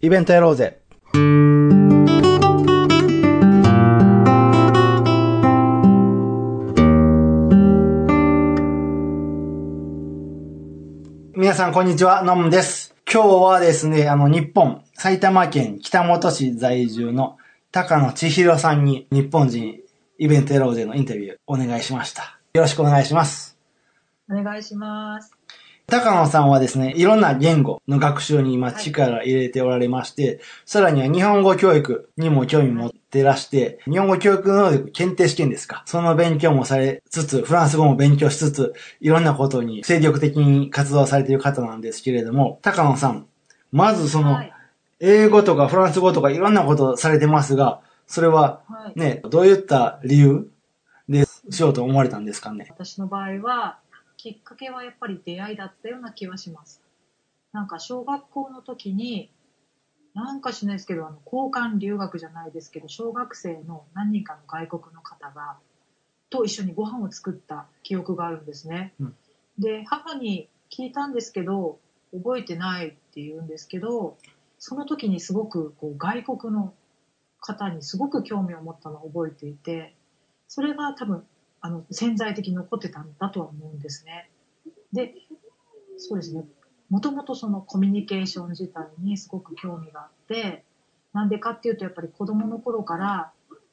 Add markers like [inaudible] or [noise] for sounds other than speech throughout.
イベントやろうぜ。皆さん、こんにちは。ノムです。今日はですね、あの、日本、埼玉県北本市在住の高野千尋さんに日本人イベントやろうぜのインタビューお願いしました。よろしくお願いします。お願いします。高野さんはですね、いろんな言語の学習に今力入れておられまして、さらには日本語教育にも興味持ってらして、日本語教育能力検定試験ですか。その勉強もされつつ、フランス語も勉強しつつ、いろんなことに精力的に活動されている方なんですけれども、高野さん、まずそのはい、英語とかフランス語とかいろんなことをされてますが、それははい。ね、どういった理由でしようと思われたんですかね。私の場合は、きっかけはやっぱり出会いだったような気はします。なんか小学校の時に、なんかしないですけど、あの、交換留学じゃないですけど、小学生の何人かの外国の方が、と一緒にご飯を作った記憶があるんですね。うんで、母に聞いたんですけど、覚えてないって言うんですけど、その時にすごくこう外国の方にすごく興味を持ったのを覚えていて、それが多分あの潜在的に残ってたんだとは思うんですね。で、そうですね。もともとそのコミュニケーション自体にすごく興味があって、なんでかっていうとやっぱり子供の頃から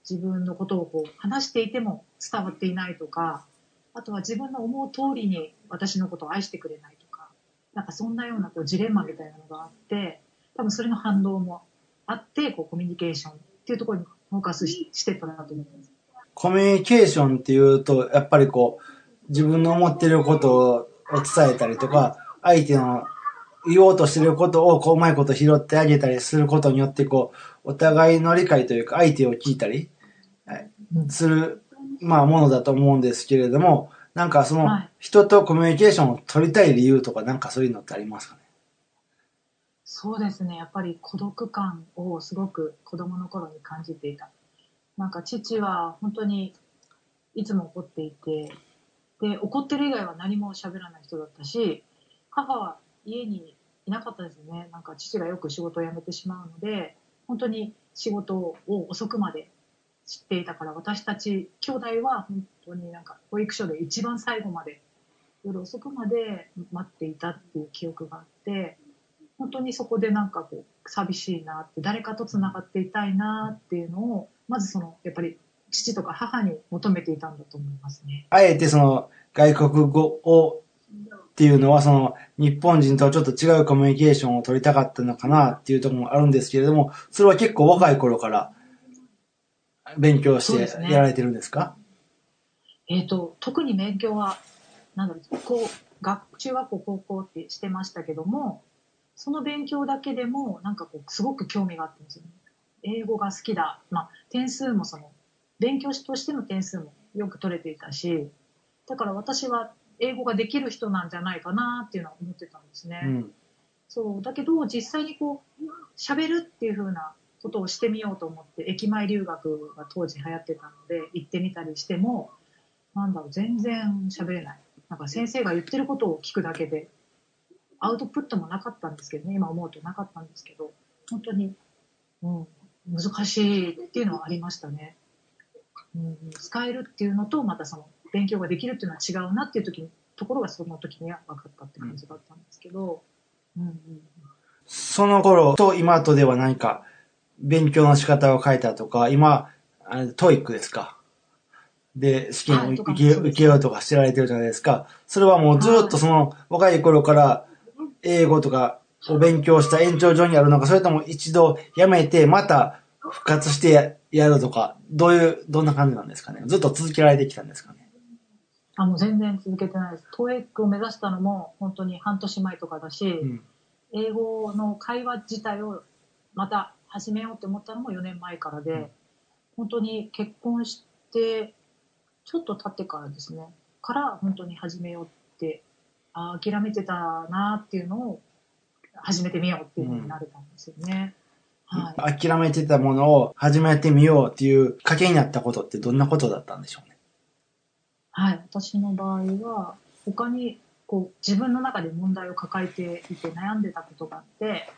自分のことをこう話していても伝わっていないとか、あとは自分の思う通りに私のことを愛してくれないとか、なんかそんなようなこうジレンマみたいなのがあって、多分それの反動もあって、こうコミュニケーションっていうところにフォーカスししてたなと思います。コミュニケーションっていうと、やっぱりこう、自分の思ってることを伝えたりとか、相手の言おうとしてることをこううまいこと拾ってあげたりすることによって、こう、お互いの理解というか、相手を聞いたりはいする、まあ、ものだと思うんですけれども、なんかそのはい、人とコミュニケーションを取りたい理由とか、なんかそういうのってありますかね？そうですね。やっぱり孤独感をすごく子供の頃に感じていた。なんか父は本当にいつも怒っていて、で、怒ってる以外は何も喋らない人だったし、母は家にいなかったですね。なんか父がよく仕事を辞めてしまうので、本当に仕事を遅くまで知っていたから、私たち兄弟は本当になんか保育所で一番最後まで夜遅くまで待っていたっていう記憶があって、本当にそこでなんかこう寂しいなって誰かとつながっていたいなっていうのをまずそのやっぱり父とか母に求めていたんだと思いますね。あえてその外国語をっていうのはその日本人とはちょっと違うコミュニケーションを取りたかったのかなっていうところもあるんですけれども、それは結構若い頃から勉強してやられてるんですか？えっ、と特に勉強はなんだろうこう学中学校高校ってしてましたけどもその勉強だけでもなんかこうすごく興味があったんですよね。英語が好きだ、まあ、点数もその勉強としての点数もよく取れていたしだから私は英語ができる人なんじゃないかなっていうのは思ってたんですね。うん。そう。だけど実際にこう喋るっていう風なことをしてみようと思って駅前留学が当時流行ってたので行ってみたりしてもなんだろう全然喋れない。なんか先生が言ってることを聞くだけでアウトプットもなかったんですけどね。今思うとなかったんですけど本当に、うん、難しいっていうのはありましたね、うん、使えるっていうのとまたその勉強ができるっていうのは違うなっていう時にところがその時には分かったって感じだったんですけど、うんうんその頃と今とでは何か勉強の仕方を変えたとか、今、あの TOEIC ですかで、試験を受け受けようとかしてられてるじゃないですか。それはもうずっとその若い頃から英語とかを勉強した延長上にあるのか、それとも一度やめてまた復活してややるとか、どういう、どんな感じなんですかね？ずっと続けられてきたんですかね？あ、もう全然続けてないです。トエックを目指したのも本当に半年前とかだし、うん。英語の会話自体をまた始めようと思ったのも4年前からで、うん本当に結婚して、ちょっと経ってからですね、から本当に始めようって、あー諦めてたなっていうのを始めてみようっていうふうになれたんですよね。はい。諦めてたものを始めてみようっていう賭けになったことってどんなことだったんでしょうね？はい、私の場合は他にこう自分の中で問題を抱えていて悩んでたことがあって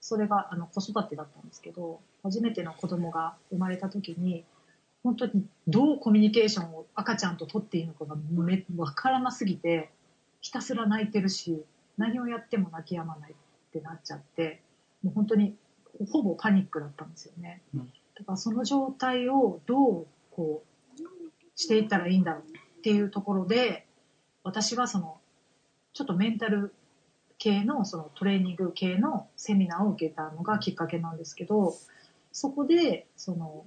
それがあの子育てだったんですけど初めての子供が生まれた時に本当にどうコミュニケーションを赤ちゃんと取っていいのかがめわからなすぎてひたすら泣いてるし何をやっても泣き止まないってなっちゃってもう本当にほぼパニックだったんですよね。うんだからその状態をどうこうしていったらいいんだろうっていうところで私はそのちょっとメンタル系のそのトレーニング系のセミナーを受けたのがきっかけなんですけどそこでその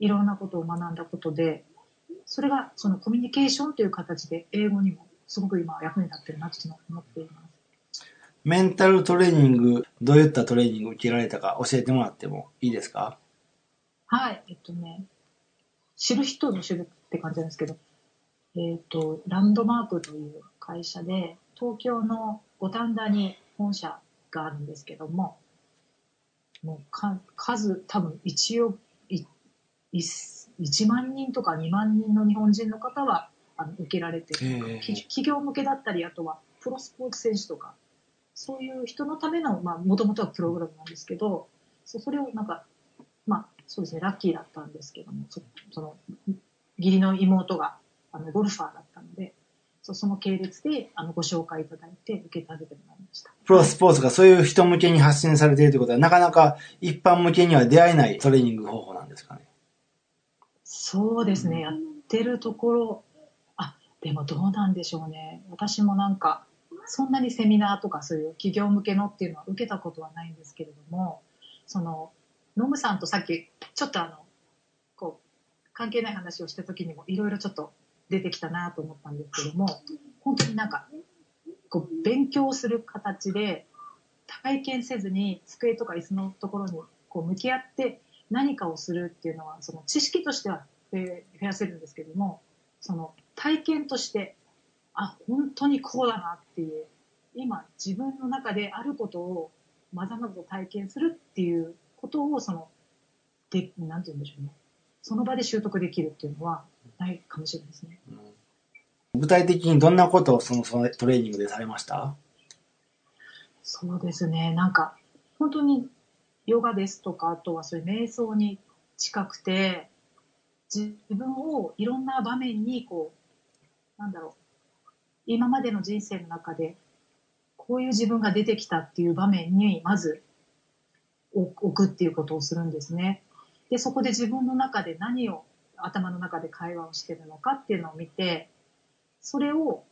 いろんなことを学んだことでそれがそのコミュニケーションという形で英語にもすごく今役に立ってるなと思っています。メンタルトレーニング、どういったトレーニングを受けられたか教えてもらってもいいですか？はい、えっとね、知る人ぞ知るって感じなんですけど、えっと、ランドマークという会社で、東京の五反田に本社があるんですけども、もうか数、多分一億、いい1万人とか2万人の日本人の方はあの受けられてる、ええき企業向けだったり、あとはプロスポーツ選手とか、そういう人のための、まあ、もともとはプログラムなんですけど、そそれをなんか、まあ、そうですね、ラッキーだったんですけども、そその、義理の妹が、あの、ゴルファーだったので、そその系列で、あの、ご紹介いただいて、受けさせてもらいました。プロスポーツがそういう人向けに発信されているということは、なかなか一般向けには出会えないトレーニング方法なんですかね？そうですね、やってるところ、あ、でもどうなんでしょうね。私もなんか、そんなにセミナーとかそういう企業向けのっていうのは受けたことはないんですけれども、その、ノムさんとさっき、ちょっとあの、こう、関係ない話をした時にもいろいろちょっと出てきたなと思ったんですけども、本当になんか、こう、勉強する形で、体験せずに机とか椅子のところにこう向き合って何かをするっていうのはその知識としては増やせるんですけどもその体験としてあ本当にこうだなっていう今自分の中であることをまざまざと体験するっていうことをそのでなんて言うんでしょうねその場で習得できるっていうのはないかもしれないですね。具体的にどんなことをそのそのトレーニングでされました？そうですね。なんか、本当にヨガですとか、あとはそういう瞑想に近くて、自分をいろんな場面にこう、なんだろう、今までの人生の中で、こういう自分が出てきたっていう場面に、まず置くっていうことをするんですね。で、そこで自分の中で何を頭の中で会話をしてるのかっていうのを見て、それを、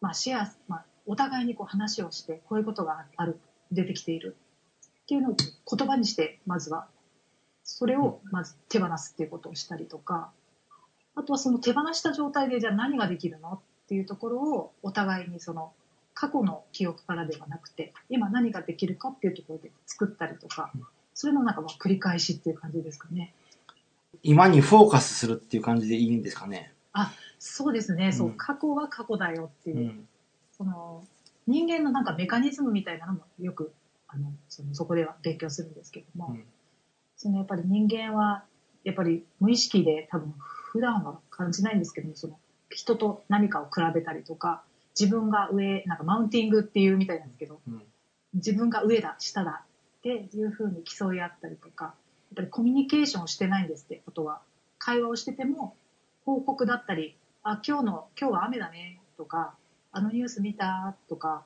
まあ、シェア、まあ、お互いにこう話をして、こういうことがある、出てきている。っていうのを言葉にして、まずは、それをまず手放すっていうことをしたりとか、あとはその手放した状態でじゃあ何ができるのっていうところをお互いにその過去の記憶からではなくて、今何ができるかっていうところで作ったりとか、それのなんかまあ繰り返しっていう感じですかね。今にフォーカスするっていう感じでいいんですかね。あ、そうですね。そうう、ん過去は過去だよっていうう。ん。その人間のなんかメカニズムみたいなのもよくあのそのそこでは勉強するんですけども、うんそのやっぱり人間はやっぱり無意識で多分普段は感じないんですけどもその人と何かを比べたりとか自分が上なんかマウンティングっていうみたいなんですけどうん。自分が上だ下だっていうふうに競い合ったりとかやっぱりコミュニケーションをしてないんですってことは会話をしてても報告だったりあ今日の今日は雨だねとかあのニュース見たとか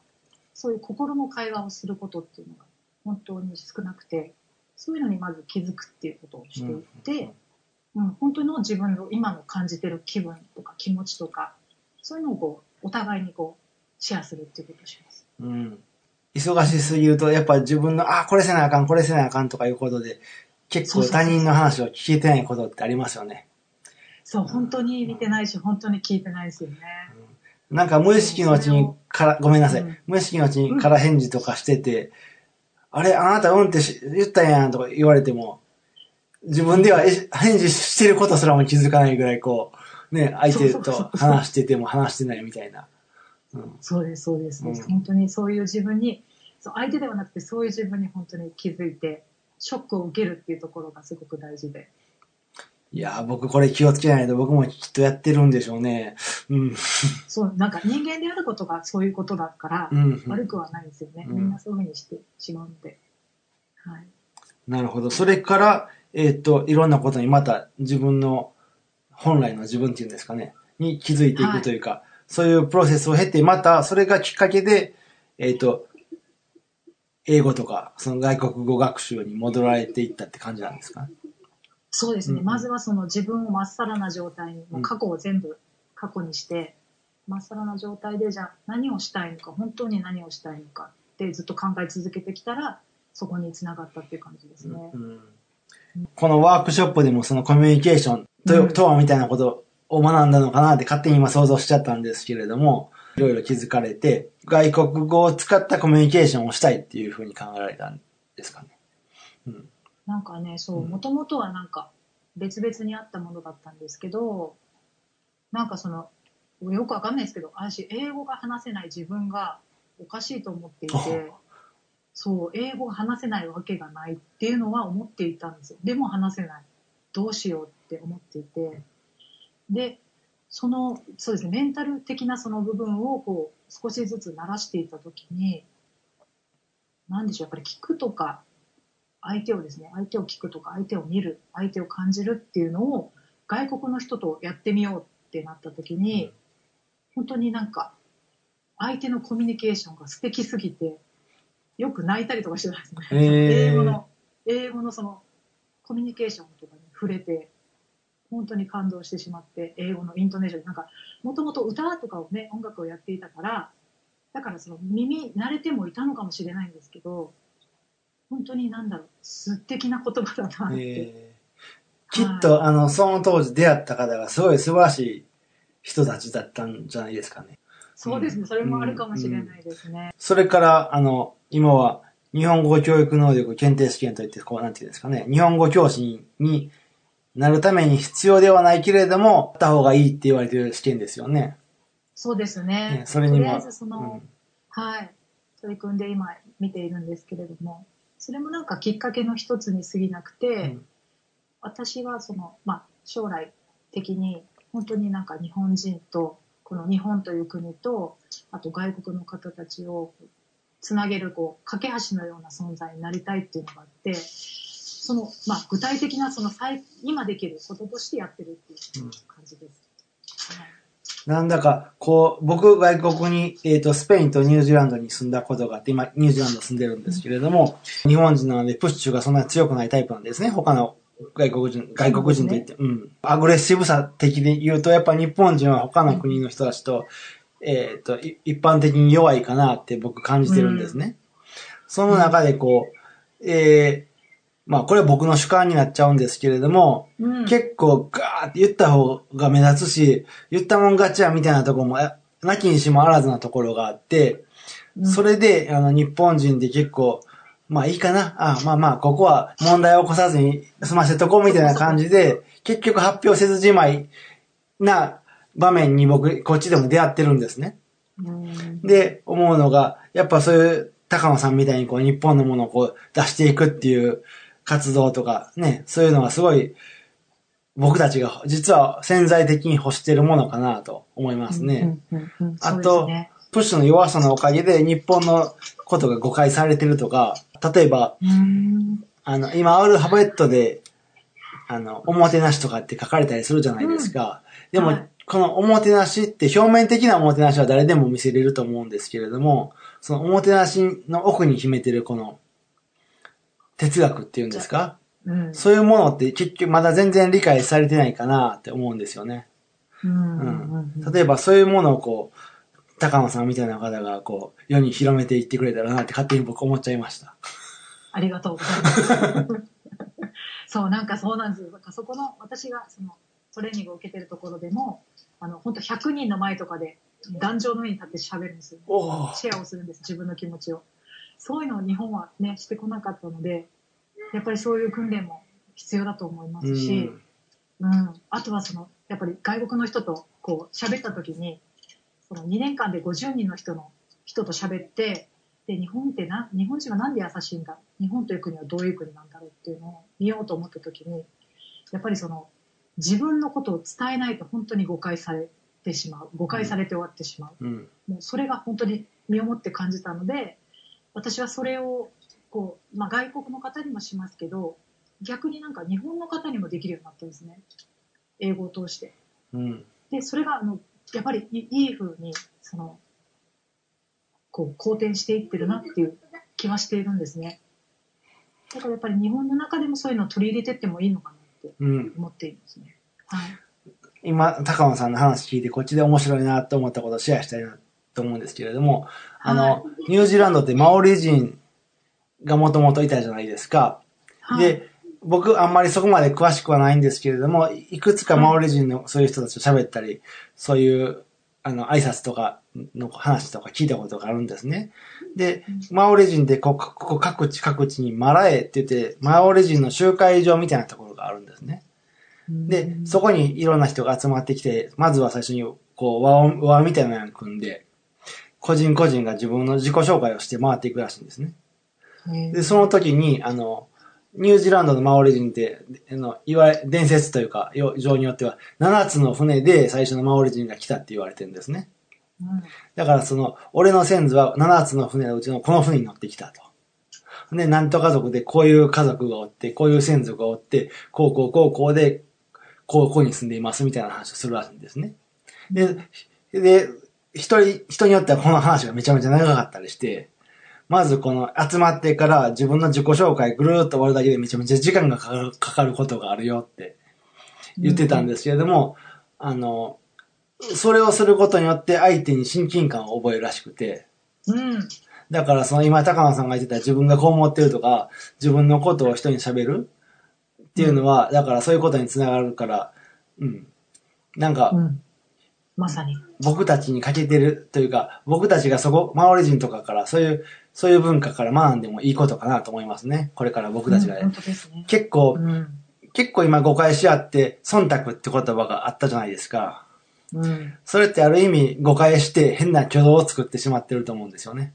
そういう心の会話をすることっていうのが本当に少なくてそういうのにまず気づくっていうことをしていって、うん本当の自分の今の感じてる気分とか気持ちとかそういうのをこうお互いにこうシェアするっていうことをします。うん。忙しすぎると、やっぱ自分の、あ、これせなあかん、これせなあかんとかいうことで、結構他人の話を聞けてないことってありますよね。そう本当に見てないし本当に聞いてないですよね。なんか無意識のうちにから、ごめんなさい。うん無意識のうちにから返事とかしてて、あれ、あなたうんってし言ったやんとか言われても、自分ではえ返事してることすらも気づかないぐらいこう、ね、相手と話してても話してないみたいな。うんそうです、そうです。うん本当にそういう自分に、そう相手ではなくてそういう自分に本当に気づいて、ショックを受けるっていうところがすごく大事で。いやー、僕これ気をつけないと僕もきっとやってるんでしょうね。うん。そう、なんか人間であることがそういうことだから、うん。悪くはないんですよね。うんみんなそういうふうにしてしまうので。はい。なるほど。それから、えーっと、いろんなことにまた自分の、本来の自分っていうんですかね、に気づいていくというか、そういうプロセスを経て、またそれがきっかけで、えーっと、英語とか、その外国語学習に戻られていったって感じなんですか？ね。そうですね。うんまずはその自分をまっさらな状態に、もう過去を全部過去にして、まっさらな状態でじゃあ何をしたいのか、本当に何をしたいのかってずっと考え続けてきたら、そこに繋がったっていう感じですね。うんこのワークショップでもそのコミュニケーションと,、うんとはみたいなことを学んだのかなって勝手に今想像しちゃったんですけれども、いろいろ気づかれて、外国語を使ったコミュニケーションをしたいっていうふうに考えられたんですかね。うん。なんかね、そうう、んもともとはなんか別々にあったものだったんですけど、なんかその、よくわかんないですけど、私、英語が話せない自分がおかしいと思っていて、そう、英語が話せないわけがないっていうのは思っていたんですよ。でも話せない。どうしようって思っていて。で、その、そうですね、メンタル的なその部分をこう、少しずつ慣らしていったときに、なんでしょう、やっぱり聞くとか、相手をですね、相手を聞くとか、相手を見る、相手を感じるっていうのを外国の人とやってみようってなった時に、本当になんか、相手のコミュニケーションが素敵すぎて、よく泣いたりとかしてたんですね。英語の、英語のその、コミュニケーションとかに触れて、本当に感動してしまって、英語のイントネーション、なんか、もともと歌とかをね、音楽をやっていたから、だからその耳慣れてもいたのかもしれないんですけど、本当になんだろう、素敵な言葉だなって。えーきっと、あの、その当時出会った方がすごい素晴らしい人たちだったんじゃないですかね。そうですね、それもあるかもしれないですね。それから、あの、今は、日本語教育能力検定試験といって、こう、なんていうんですかね、日本語教師になるために必要ではないけれども、あった方がいいって言われてる試験ですよね。そうですね。ねそれにもとりあえずその、うん。はい、取り組んで今見ているんですけれども、それもなんかきっかけの一つに過ぎなくて、うん。私はその、まあ、将来的に本当になんか日本人と、この日本という国と、あと外国の方たちをつなげる、こう、架け橋のような存在になりたいっていうのがあって、その、まあ、具体的なその最、今できることとしてやってるっていう感じです。はいなんだか、こう、僕、外国に、えっ、と、スペインとニュージーランドに住んだことがあって、今、ニュージーランド住んでるんですけれども、日本人なので、プッシュがそんなに強くないタイプなんですね。他の外国人、外国人といって、うん。アグレッシブさ的で言うと、やっぱ日本人は他の国の人たちと、えっ、と、い一般的に弱いかなって僕感じてるんですね。その中でこう、えー、まあこれは僕の主観になっちゃうんですけれども、うん結構ガーって言った方が目立つし、言ったもん勝ちやみたいなところも、えなきにしもあらずなところがあって、うんそれで、あの、日本人で結構、まあいいかな。あまあまあ、ここは問題を起こさずに済ませとこうみたいな感じで、結局発表せずじまいな場面に僕、こっちでも出会ってるんですね。うんで、思うのが、やっぱそういう高野さんみたいにこう日本のものをこう出していくっていう活動とかね、そういうのがすごい僕たちが実は潜在的に欲してるものかなと思いますね。あとプッシュの弱さのおかげで日本のことが誤解されてるとか、例えば、うんあの、今アルファベットで、あの、おもてなしとかって書かれたりするじゃないですか。でも、はいこのおもてなしって表面的なおもてなしは誰でも見せれると思うんですけれども、そのおもてなしの奥に秘めてるこの哲学っていうんですか？うんそういうものって結局まだ全然理解されてないかなって思うんですよね。うん例えばそういうものをこう、高野さんみたいな方がこう、世に広めていってくれたらなって勝手に僕思っちゃいました。ありがとうございます。そう、なんかそうなんですよ。なんかそこの、私がそのトレーニングを受けてるところでも、あの、本当100人の前とかで、壇上の上に立って喋るんですよ。シェアをするんです、自分の気持ちを。そういうのを日本はね、してこなかったので、やっぱりそういう訓練も必要だと思いますし、うん、あとはその、やっぱり外国の人とこう喋った時に、その2年間で50人の人の人と喋って、で、日本ってな、日本人はなんで優しいんだ？日本という国はどういう国なんだろうっていうのを見ようと思った時に、やっぱりその、自分のことを伝えないと本当に誤解されてしまう。誤解されて終わってしまう。うん。もうそれが本当に身をもって感じたので、私はそれを、こう、まあ外国の方にもしますけど、逆になんか日本の方にもできるようになったんですね。英語を通して。うん。で、それが、あの、やっぱりいいい風に、その、こう、好転していってるなっていう気はしているんですね。だからやっぱり日本の中でもそういうのを取り入れてってもいいのか。思っているんですね。はい。今、高野さんの話聞いて、こっちで面白いなと思ったことをシェアしたいなと思うんですけれども、あの、ニュージーランドってマオリ人がもともといたじゃないですか。はい、で、僕あんまりそこまで詳しくはないんですけれども、いくつかマオリ人のそういう人たちと喋ったり、そういう、あの、挨拶とかの話とか聞いたことがあるんですね。で、マオリ人でここ、ここ各地各地にマラエって言って、マオリ人の集会場みたいなところがあるんですね。で、そこにいろんな人が集まってきて、まずは最初に、こう、輪を、輪みたいなのを組んで、個人個人が自分の自己紹介をして回っていくらしいんですね。で、その時に、あの、ニュージーランドのマオリ人って、あの、いわゆる伝説というか、よ情によっては、7つの船で最初のマオリ人が来たって言われてるんですね。だからその、俺の先祖は7つの船のうちのこの船に乗ってきたと。で、なんと家族でこういう家族がおって、こういう先祖がおって、こうこうこうこうで、こうこうに住んでいますみたいな話をするらしいんですね。で、で、一人、人によってはこの話がめちゃめちゃ長かったりして、まずこの集まってから自分の自己紹介ぐるーっと終わるだけでめちゃめちゃ時間がかかるかかることがあるよって言ってたんですけれども、あの、それをすることによって相手に親近感を覚えるらしくて、うん。だからその今高野さんが言ってた自分がこう思ってるとか、自分のことを人に喋るっていうのは、だからそういうことにつながるから、うん。なんかう、ん。まさに。僕たちに欠けてるというか、僕たちがそこ、マオリ人とかから、そういう、そういう文化から学んでもいいことかなと思いますね。これから僕たちが。うんね。結構う、ん。結構今誤解し合って、忖度って言葉があったじゃないですか。うん。それってある意味誤解して変な挙動を作ってしまってると思うんですよね。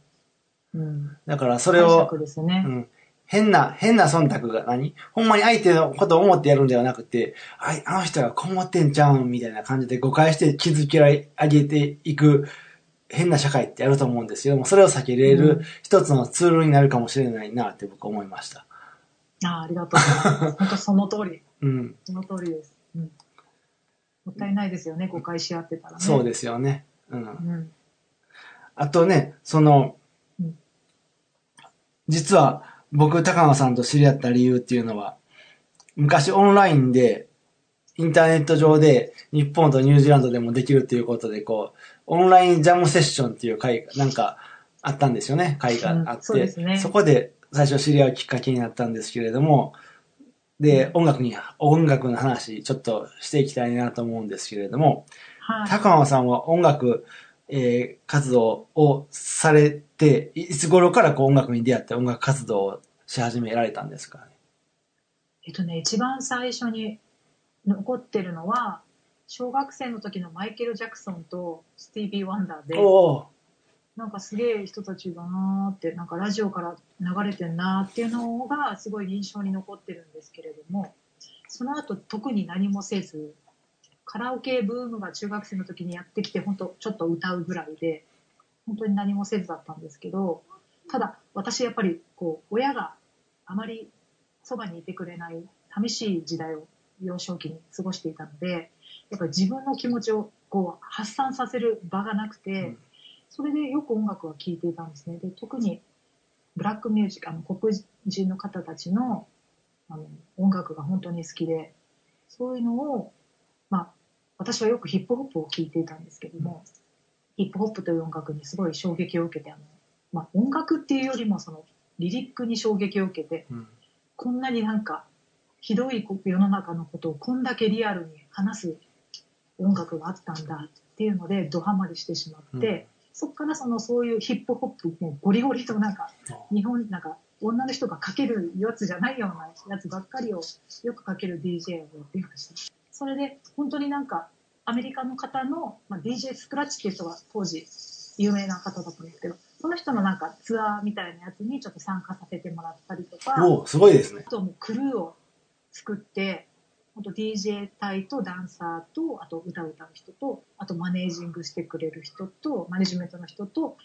うん。だからそれ解を、ね。うん。変な、変な忖度が何？ほんまに相手のことを思ってやるんではなくて、あい、あの人がこう思ってんちゃうんみたいな感じで誤解して気づき上げていく変な社会ってあると思うんですけども、それを避けれうんる一つのツールになるかもしれないなって僕は思いました。ああ、ありがとうございます。本当その通り。うん。その通りです。うん。もったいないですよね、誤解し合ってたらね。そうですよね。うん。うん。あとね、そのうん、実は僕、高野さんと知り合った理由っていうのは、昔オンラインで、インターネット上で日本とニュージーランドでもできるっていうことで、こう、オンラインジャムセッションっていう会が、なんかあったんですよね、会があって。うんそねこで最初知り合うきっかけになったんですけれども、で、音楽に、音楽の話、ちょっとしていきたいなと思うんですけれども、はい。高野さんは音楽、えー活動をされて、いいつ頃からこう音楽に出会って音楽活動をし始められたんですかね？えっとね、一番最初に残ってるのは、小学生の時のマイケル・ジャクソンとスティービー・ワンダーで、なんかすげえ人たちだなーって、なんかラジオから流れてんなーっていうのがすごい印象に残ってるんですけれども、その後特に何もせず、カラオケブームが中学生の時にやってきて、本当ちょっと歌うぐらいで、本当に何もせずだったんですけど、ただ私やっぱりこう、親があまりそばにいてくれない寂しい時代を幼少期に過ごしていたので、やっぱり自分の気持ちをこう発散させる場がなくて、うん。それでよく音楽は聴いていたんですね。で特にブラックミュージック、あの黒人の方たちのあの音楽が本当に好きで、そういうのを、まあ、私はよくヒップホップを聴いていたんですけども、ヒップホップという音楽にすごい衝撃を受けて、あのまあ、音楽っていうよりもそのリリックに衝撃を受けて、うんこんなになんかひどい世の中のことをこんだけリアルに話す音楽があったんだっていうのでドハマりしてしまって、そっからそのそういうヒップホップもゴリゴリとなんか日本なんか女の人がかけるやつじゃないようなやつばっかりをよくかける DJ をやっていました。それで本当になんかアメリカの方の、まあ、DJ スクラッチっていう人が当時有名な方だったんですけど、その人のなんかツアーみたいなやつにちょっと参加させてもらったりとか、おすごいですねあ。ともうクルーを作って、本当 DJ 隊とダンサーと、あと歌を歌う人と、あとマネージングしてくれる人と、マネジメントの人と、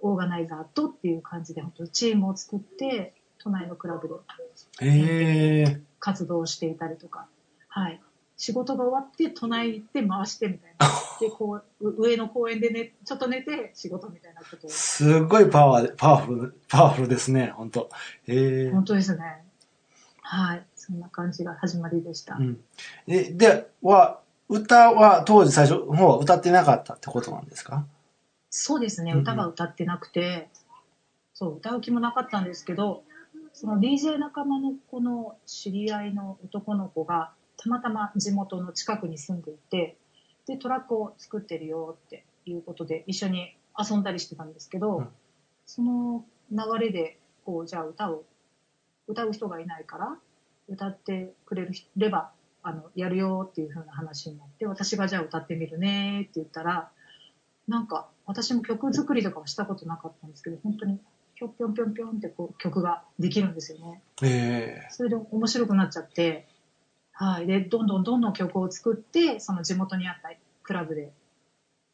オーガナイザーとっていう感じで、本当チームを作って、都内のクラブで。活動していたりとか、はい。仕事が終わって、都内行って回してみたいな。[laughs] で、こう、う上の公園でね、ちょっと寝て仕事みたいなことを。すごいパワーで、パワフル、パワフルですね、本当へえ。本当ですね。はい。そんな感じが始まりでした。うん。で、で、は、歌は当時最初の方は歌ってなかったってことなんですか？そうですね、うんうん歌が歌ってなくて、そう、歌う気もなかったんですけど、その DJ 仲間の子の知り合いの男の子が、たまたま地元の近くに住んでいて、で、トラックを作ってるよっていうことで、一緒に遊んだりしてたんですけど、うんその流れで、こう、じゃあ歌を、歌う人がいないから、歌ってくれるれば、あの、やるよっていう風な話になって、私がじゃあ歌ってみるねって言ったら、なんか、私も曲作りとかはしたことなかったんですけど、本当に、ぴょんぴょんぴょんぴょんってこう曲ができるんですよね。ええそれで面白くなっちゃって、はい。で、どんどんどんどん曲を作って、その地元にあったクラブで、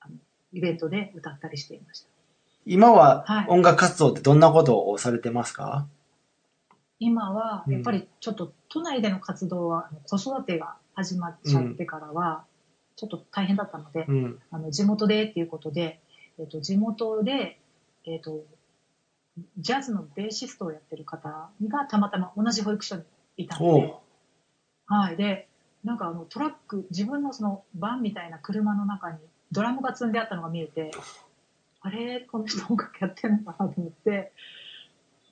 あのイベントで歌ったりしていました。今ははい音楽活動ってどんなことをされてますか、今は、うん。やっぱりちょっと都内での活動は、子育てが始まっちゃってからは、ちょっと大変だったので、うん。あの地元でっていうことで、えっと地元で、えっとジャズのベーシストをやってる方がたまたま同じ保育所にいたのではい、でなんかあのトラック自分のそのバンみたいな車の中にドラムが積んであったのが見えて [laughs] あれこの人音楽やってんのかなと思って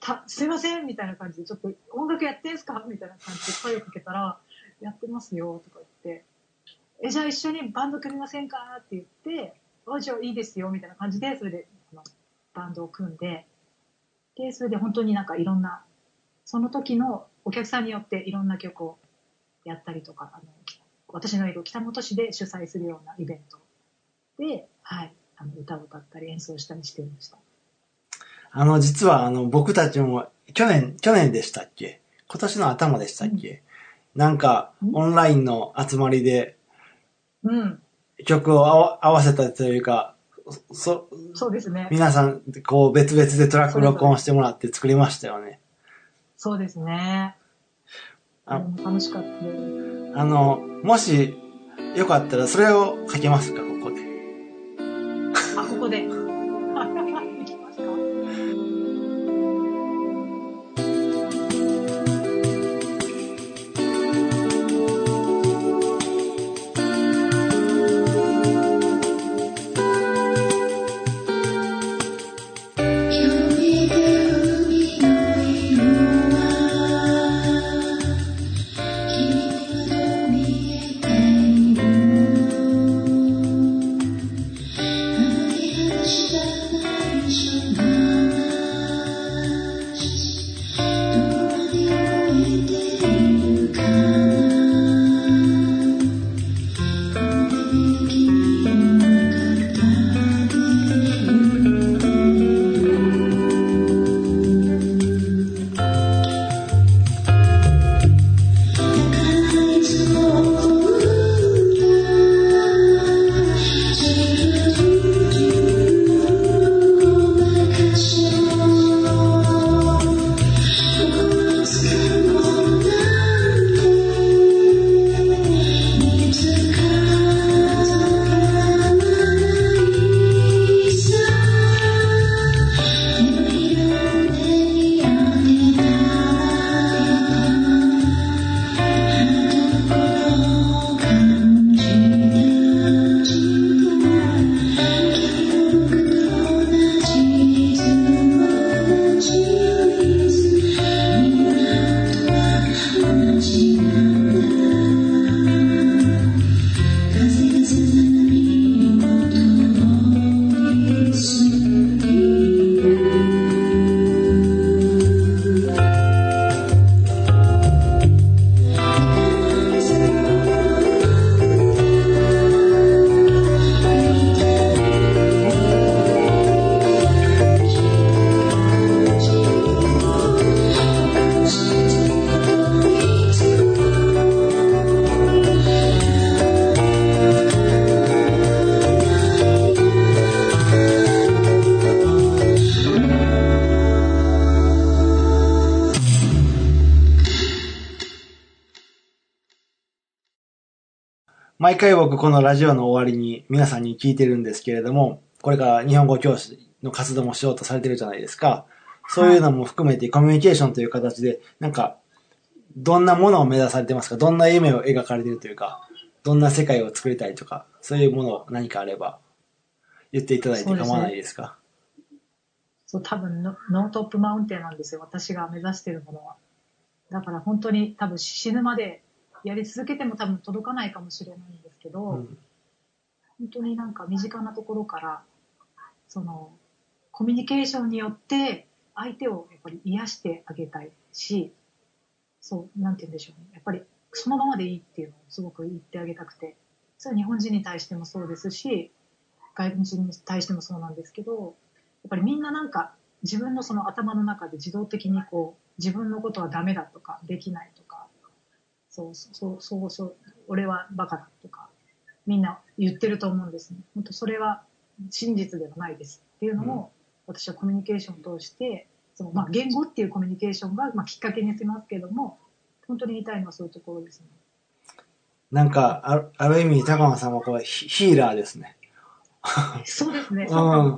たすいませんみたいな感じでちょっと音楽やってんすか？みたいな感じで声をかけたらやってますよとか言って。えじゃあ一緒にバンド組みませんか？って言ってあじゃあいいですよみたいな感じでそれでバンドを組んで。でそれで本当になんかいろんなその時のお客さんによっていろんな曲をやったりとかあの私のいる北本市で主催するようなイベントで、はい、あの歌を歌ったり演奏したりしていました。あの、実はあの、僕たちも、去年、去年でしたっけ？今年の頭でしたっけ、なんか、うん。オンラインの集まりでうん。曲を合わ合わせたというか、そ、そうですね。皆さん、こう、別々でトラック録音してもらって作りましたよね。そうですね。あ楽しかったあの、もし、よかったら、それを書けますか、回僕このラジオの終わりに皆さんに聞いてるんですけれども、これから日本語教師の活動もしようとされてるじゃないですか。そういうのも含めてコミュニケーションという形で、なんか、どんなものを目指されてますか？どんな夢を描かれてるというか、どんな世界を作りたいとか、そういうものを何かあれば言っていただいて構わないですか？そう、多分ノ、ートップマウンテンなんですよ。私が目指してるものは。だから本当に多分死ぬまでやり続けても多分届かないかもしれないけど、うん本当になんか身近なところから、その、コミュニケーションによって相手をやっぱり癒してあげたいし、そう、なんて言うんでしょうね。やっぱりそのままでいいっていうのをすごく言ってあげたくて、それは日本人に対してもそうですし、外国人に対してもそうなんですけど、やっぱりみんななんか自分のその頭の中で自動的にこう、自分のことはダメだとか、できないとか、そうそうそうそう、俺はバカだとか、みんな言ってると思うんですね。本当それは真実ではないですっていうのを、私はコミュニケーションを通して、そのまあ言語っていうコミュニケーションがまあきっかけにしますけども、本当に言いたいのはそういうところですね。なんか、あるある意味、高野さんはこれヒヒーラーですね。[laughs] そうですね。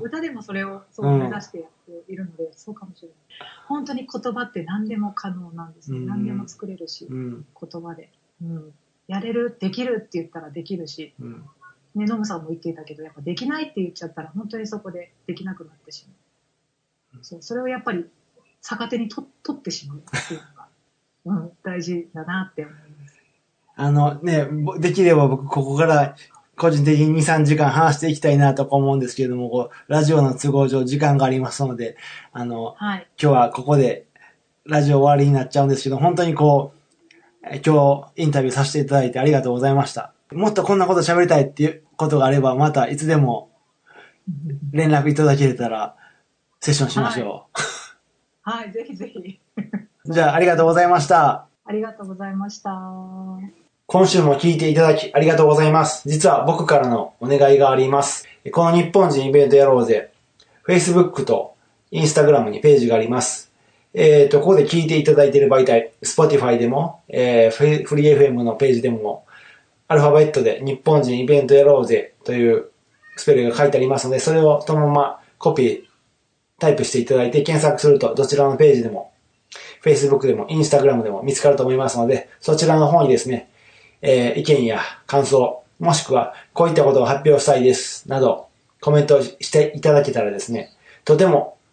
歌でもそれをそううん目指してやっているので、そうかもしれない。本当に言葉って何でも可能なんですね。うん何でも作れるし、うん。言葉で。うん。やれる、できる？って言ったらできるし、うん。ね、ノムさんも言っていたけど、やっぱできないって言っちゃったら、本当にそこでできなくなってしまう。そう、それをやっぱり逆手にと取ってしまうっていうのが、[laughs] うん、大事だなって思います。あのね、ぼできれば僕ここから個人的に2、3時間話していきたいなとか思うんですけれども、こう、ラジオの都合上時間がありますので、あの、はい。今日はここでラジオ終わりになっちゃうんですけど、本当にこう、え今日インタビューさせていただいてありがとうございました。もっとこんなこと喋りたいっていうことがあれば、またいつでも連絡いただけれたら、セッションしましょはい、ぜひぜひ。う。じゃあ、ありがとうございました。ありがとうございました。今週も聞いていただきありがとうございます。実は僕からのお願いがあります。この日本人イベントやろうぜ、Facebook と Instagram にページがあります。えっ、と、ここで聞いていただいている媒体、Spotify でも、えーフリフリー FM のページでも、アルファベットで日本人イベントやろうぜというスペルが書いてありますので、それをそのままコピー、タイプしていただいて検索するとどちらのページでも Facebook でも Instagram でも見つかると思いますので、そちらの方にですね、えー意見や感想、もしくはこういったことを発表したいです、など、コメントしていただけたらですね、とても